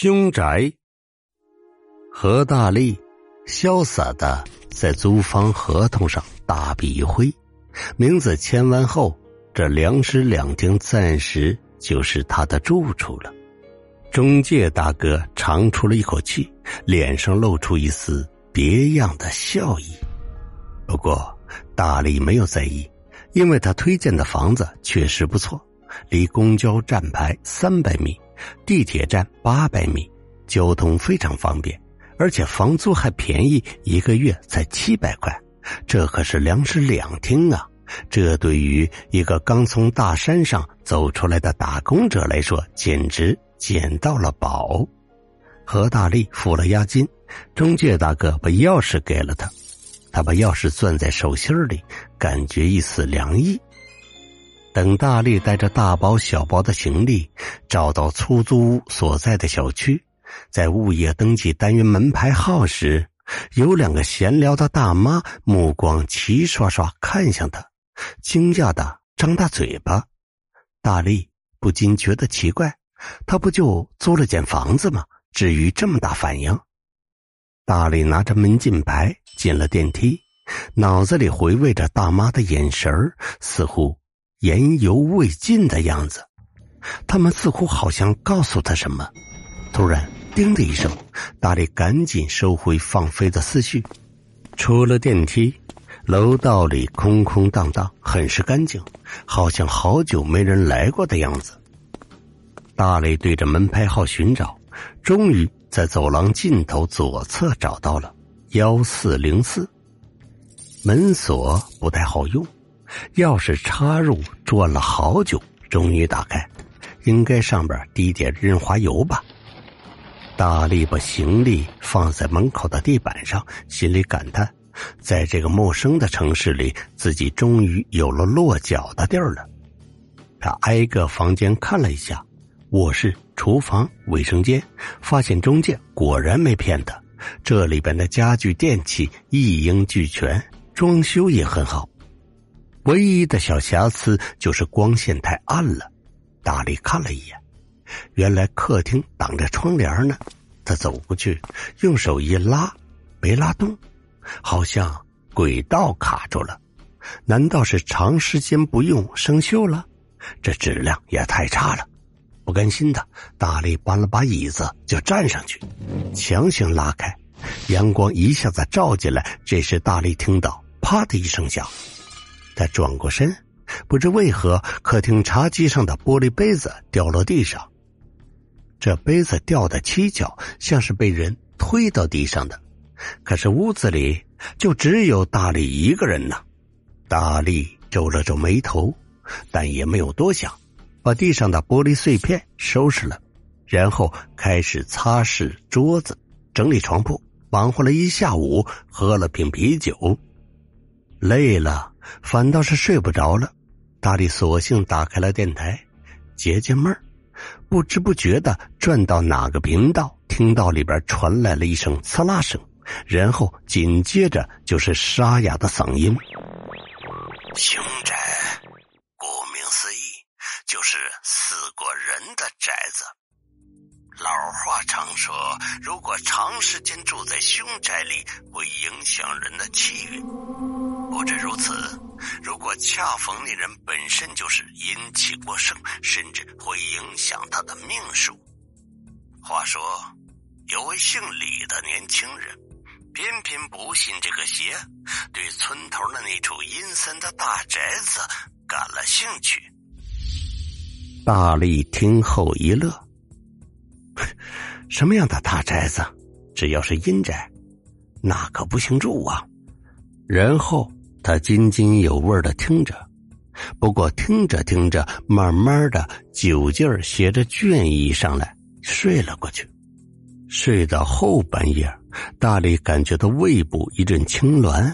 凶宅。何大力潇洒的在租房合同上大笔一挥，名字签完后，这两室两厅暂时就是他的住处了。中介大哥长出了一口气，脸上露出一丝别样的笑意。不过大力没有在意，因为他推荐的房子确实不错，离公交站牌三百米。地铁站八百米，交通非常方便，而且房租还便宜，一个月才七百块。这可是两室两厅啊！这对于一个刚从大山上走出来的打工者来说，简直捡到了宝。何大力付了押金，中介大哥把钥匙给了他，他把钥匙攥在手心里，感觉一丝凉意。等大力带着大包小包的行李找到出租屋所在的小区，在物业登记单元门牌号时，有两个闲聊的大妈目光齐刷刷看向他，惊讶的张大嘴巴。大力不禁觉得奇怪，他不就租了间房子吗？至于这么大反应？大力拿着门禁牌进了电梯，脑子里回味着大妈的眼神似乎。言犹未尽的样子，他们似乎好像告诉他什么。突然，叮的一声，大力赶紧收回放飞的思绪。出了电梯，楼道里空空荡荡，很是干净，好像好久没人来过的样子。大力对着门牌号寻找，终于在走廊尽头左侧找到了幺四零四。门锁不太好用。钥匙插入，转了好久，终于打开。应该上边滴点润滑油吧。大力把行李放在门口的地板上，心里感叹：在这个陌生的城市里，自己终于有了落脚的地儿了。他挨个房间看了一下，卧室、厨房、卫生间，发现中介果然没骗他，这里边的家具电器一应俱全，装修也很好。唯一的小瑕疵就是光线太暗了。大力看了一眼，原来客厅挡着窗帘呢。他走过去，用手一拉，没拉动，好像轨道卡住了。难道是长时间不用生锈了？这质量也太差了。不甘心的大力搬了把椅子就站上去，强行拉开。阳光一下子照进来，这时大力听到“啪”的一声响。他转过身，不知为何，客厅茶几上的玻璃杯子掉落地上。这杯子掉的蹊跷，像是被人推到地上的。可是屋子里就只有大力一个人呢。大力皱了皱眉头，但也没有多想，把地上的玻璃碎片收拾了，然后开始擦拭桌子、整理床铺，忙活了一下午，喝了瓶啤酒，累了。反倒是睡不着了，大力索性打开了电台，解解闷儿。不知不觉的转到哪个频道，听到里边传来了一声刺啦声，然后紧接着就是沙哑的嗓音：“凶宅，顾名思义，就是死过人的宅子。老话常说，如果长时间住在凶宅里，会影响人的气运。”不止如此，如果恰逢那人本身就是阴气过盛，甚至会影响他的命数。话说，有位姓李的年轻人，偏偏不信这个邪，对村头的那处阴森的大宅子感了兴趣。大力听后一乐：“什么样的大宅子？只要是阴宅，那可不行住啊！”然后。他津津有味的听着，不过听着听着，慢慢的酒劲儿携着倦意上来，睡了过去。睡到后半夜，大力感觉到胃部一阵痉挛，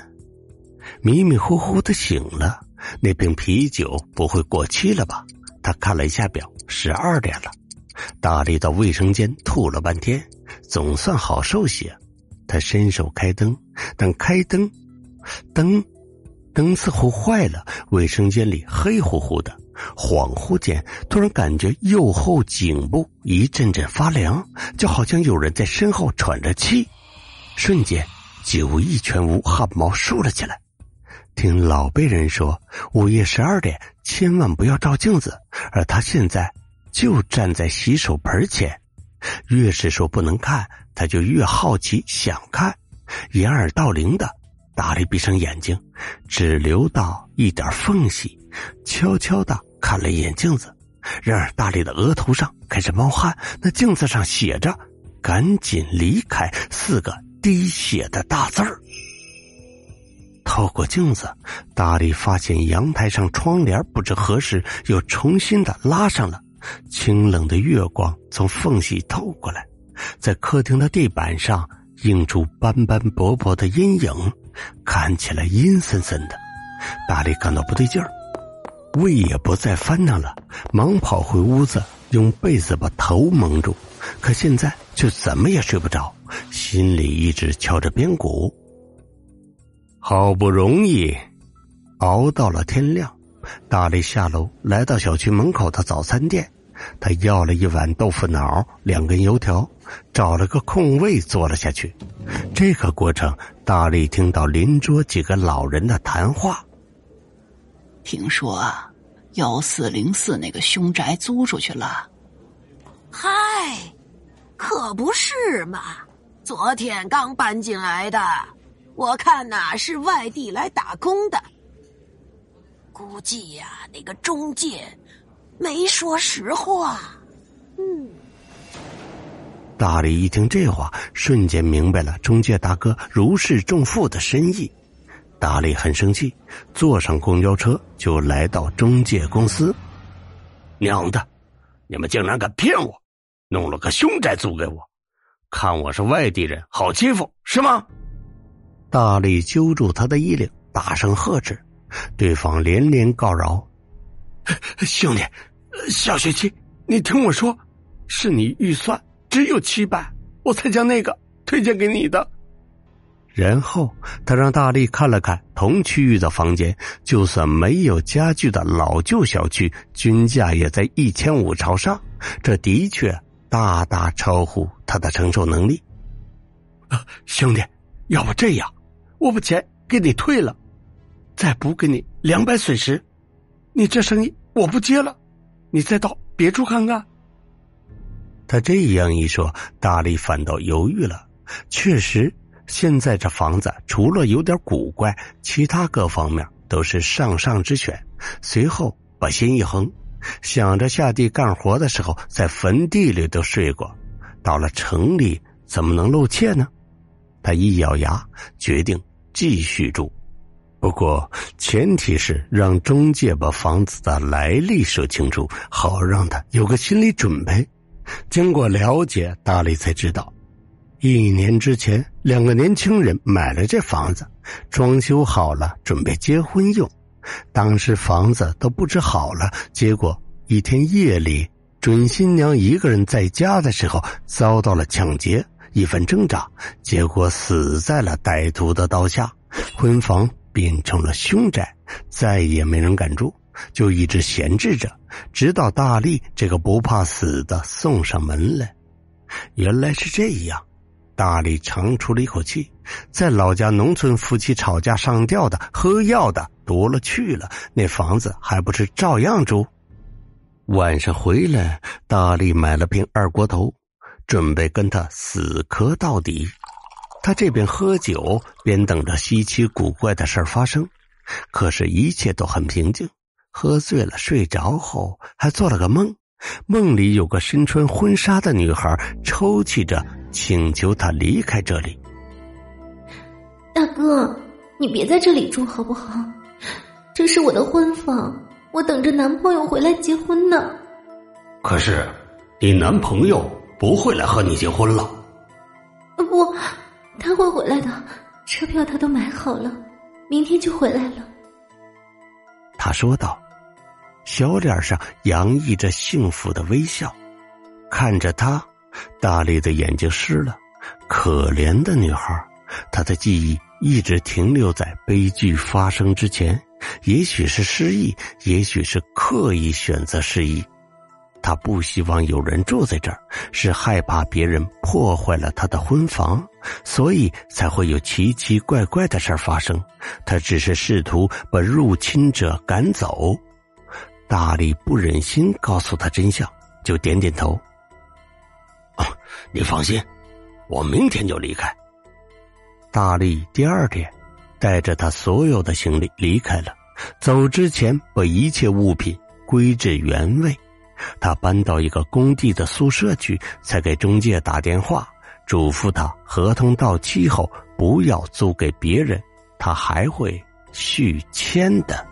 迷迷糊糊的醒了。那瓶啤酒不会过期了吧？他看了一下表，十二点了。大力到卫生间吐了半天，总算好受些。他伸手开灯，等开灯，灯。灯似乎坏了，卫生间里黑乎乎的，恍惚间突然感觉右后颈部一阵阵发凉，就好像有人在身后喘着气。瞬间，酒意全无，汗毛竖了起来。听老辈人说，午夜十二点千万不要照镜子，而他现在就站在洗手盆前，越是说不能看，他就越好奇想看，掩耳盗铃的。大力闭上眼睛，只留到一点缝隙，悄悄的看了一眼镜子。然而，大力的额头上开始冒汗，那镜子上写着“赶紧离开”四个滴血的大字儿。透过镜子，大力发现阳台上窗帘不知何时又重新的拉上了，清冷的月光从缝隙透过来，在客厅的地板上映出斑斑驳驳的阴影。看起来阴森森的，大力感到不对劲儿，胃也不再翻腾了，忙跑回屋子，用被子把头蒙住，可现在却怎么也睡不着，心里一直敲着边鼓。好不容易熬到了天亮，大力下楼来到小区门口的早餐店，他要了一碗豆腐脑，两根油条，找了个空位坐了下去。这个过程。大力听到邻桌几个老人的谈话。听说幺四零四那个凶宅租出去了。嗨，可不是嘛！昨天刚搬进来的，我看呐是外地来打工的。估计呀，那个中介没说实话。嗯。大力一听这话，瞬间明白了中介大哥如释重负的深意。大力很生气，坐上公交车就来到中介公司。娘的，你们竟然敢骗我，弄了个凶宅租给我，看我是外地人好欺负是吗？大力揪住他的衣领，大声呵斥。对方连连告饶：“兄弟，小学期你听我说，是你预算。”只有七百，我才将那个推荐给你的。然后他让大力看了看同区域的房间，就算没有家具的老旧小区，均价也在一千五朝上。这的确大大超乎他的承受能力。啊，兄弟，要不这样，我把钱给你退了，再补给你两百损失，你这生意我不接了，你再到别处看看。他这样一说，大力反倒犹豫了。确实，现在这房子除了有点古怪，其他各方面都是上上之选。随后把心一横，想着下地干活的时候在坟地里都睡过，到了城里怎么能露怯呢？他一咬牙，决定继续住。不过前提是让中介把房子的来历说清楚，好让他有个心理准备。经过了解，大力才知道，一年之前，两个年轻人买了这房子，装修好了，准备结婚用。当时房子都布置好了，结果一天夜里，准新娘一个人在家的时候，遭到了抢劫，一番挣扎，结果死在了歹徒的刀下。婚房变成了凶宅，再也没人敢住。就一直闲置着，直到大力这个不怕死的送上门来。原来是这样，大力长出了一口气。在老家农村，夫妻吵架上吊的、喝药的多了去了，那房子还不是照样住？晚上回来，大力买了瓶二锅头，准备跟他死磕到底。他这边喝酒，边等着稀奇古怪的事发生。可是，一切都很平静。喝醉了，睡着后还做了个梦，梦里有个身穿婚纱的女孩抽泣着请求他离开这里。大哥，你别在这里住好不好？这是我的婚房，我等着男朋友回来结婚呢。可是，你男朋友不会来和你结婚了。不，他会回来的，车票他都买好了，明天就回来了。他说道。小脸上洋溢着幸福的微笑，看着他，大力的眼睛湿了。可怜的女孩，她的记忆一直停留在悲剧发生之前，也许是失忆，也许是刻意选择失忆。他不希望有人住在这儿，是害怕别人破坏了他的婚房，所以才会有奇奇怪怪的事发生。他只是试图把入侵者赶走。大力不忍心告诉他真相，就点点头。你放心，我明天就离开。大力第二天带着他所有的行李离开了，走之前把一切物品归置原位。他搬到一个工地的宿舍去，才给中介打电话，嘱咐他合同到期后不要租给别人，他还会续签的。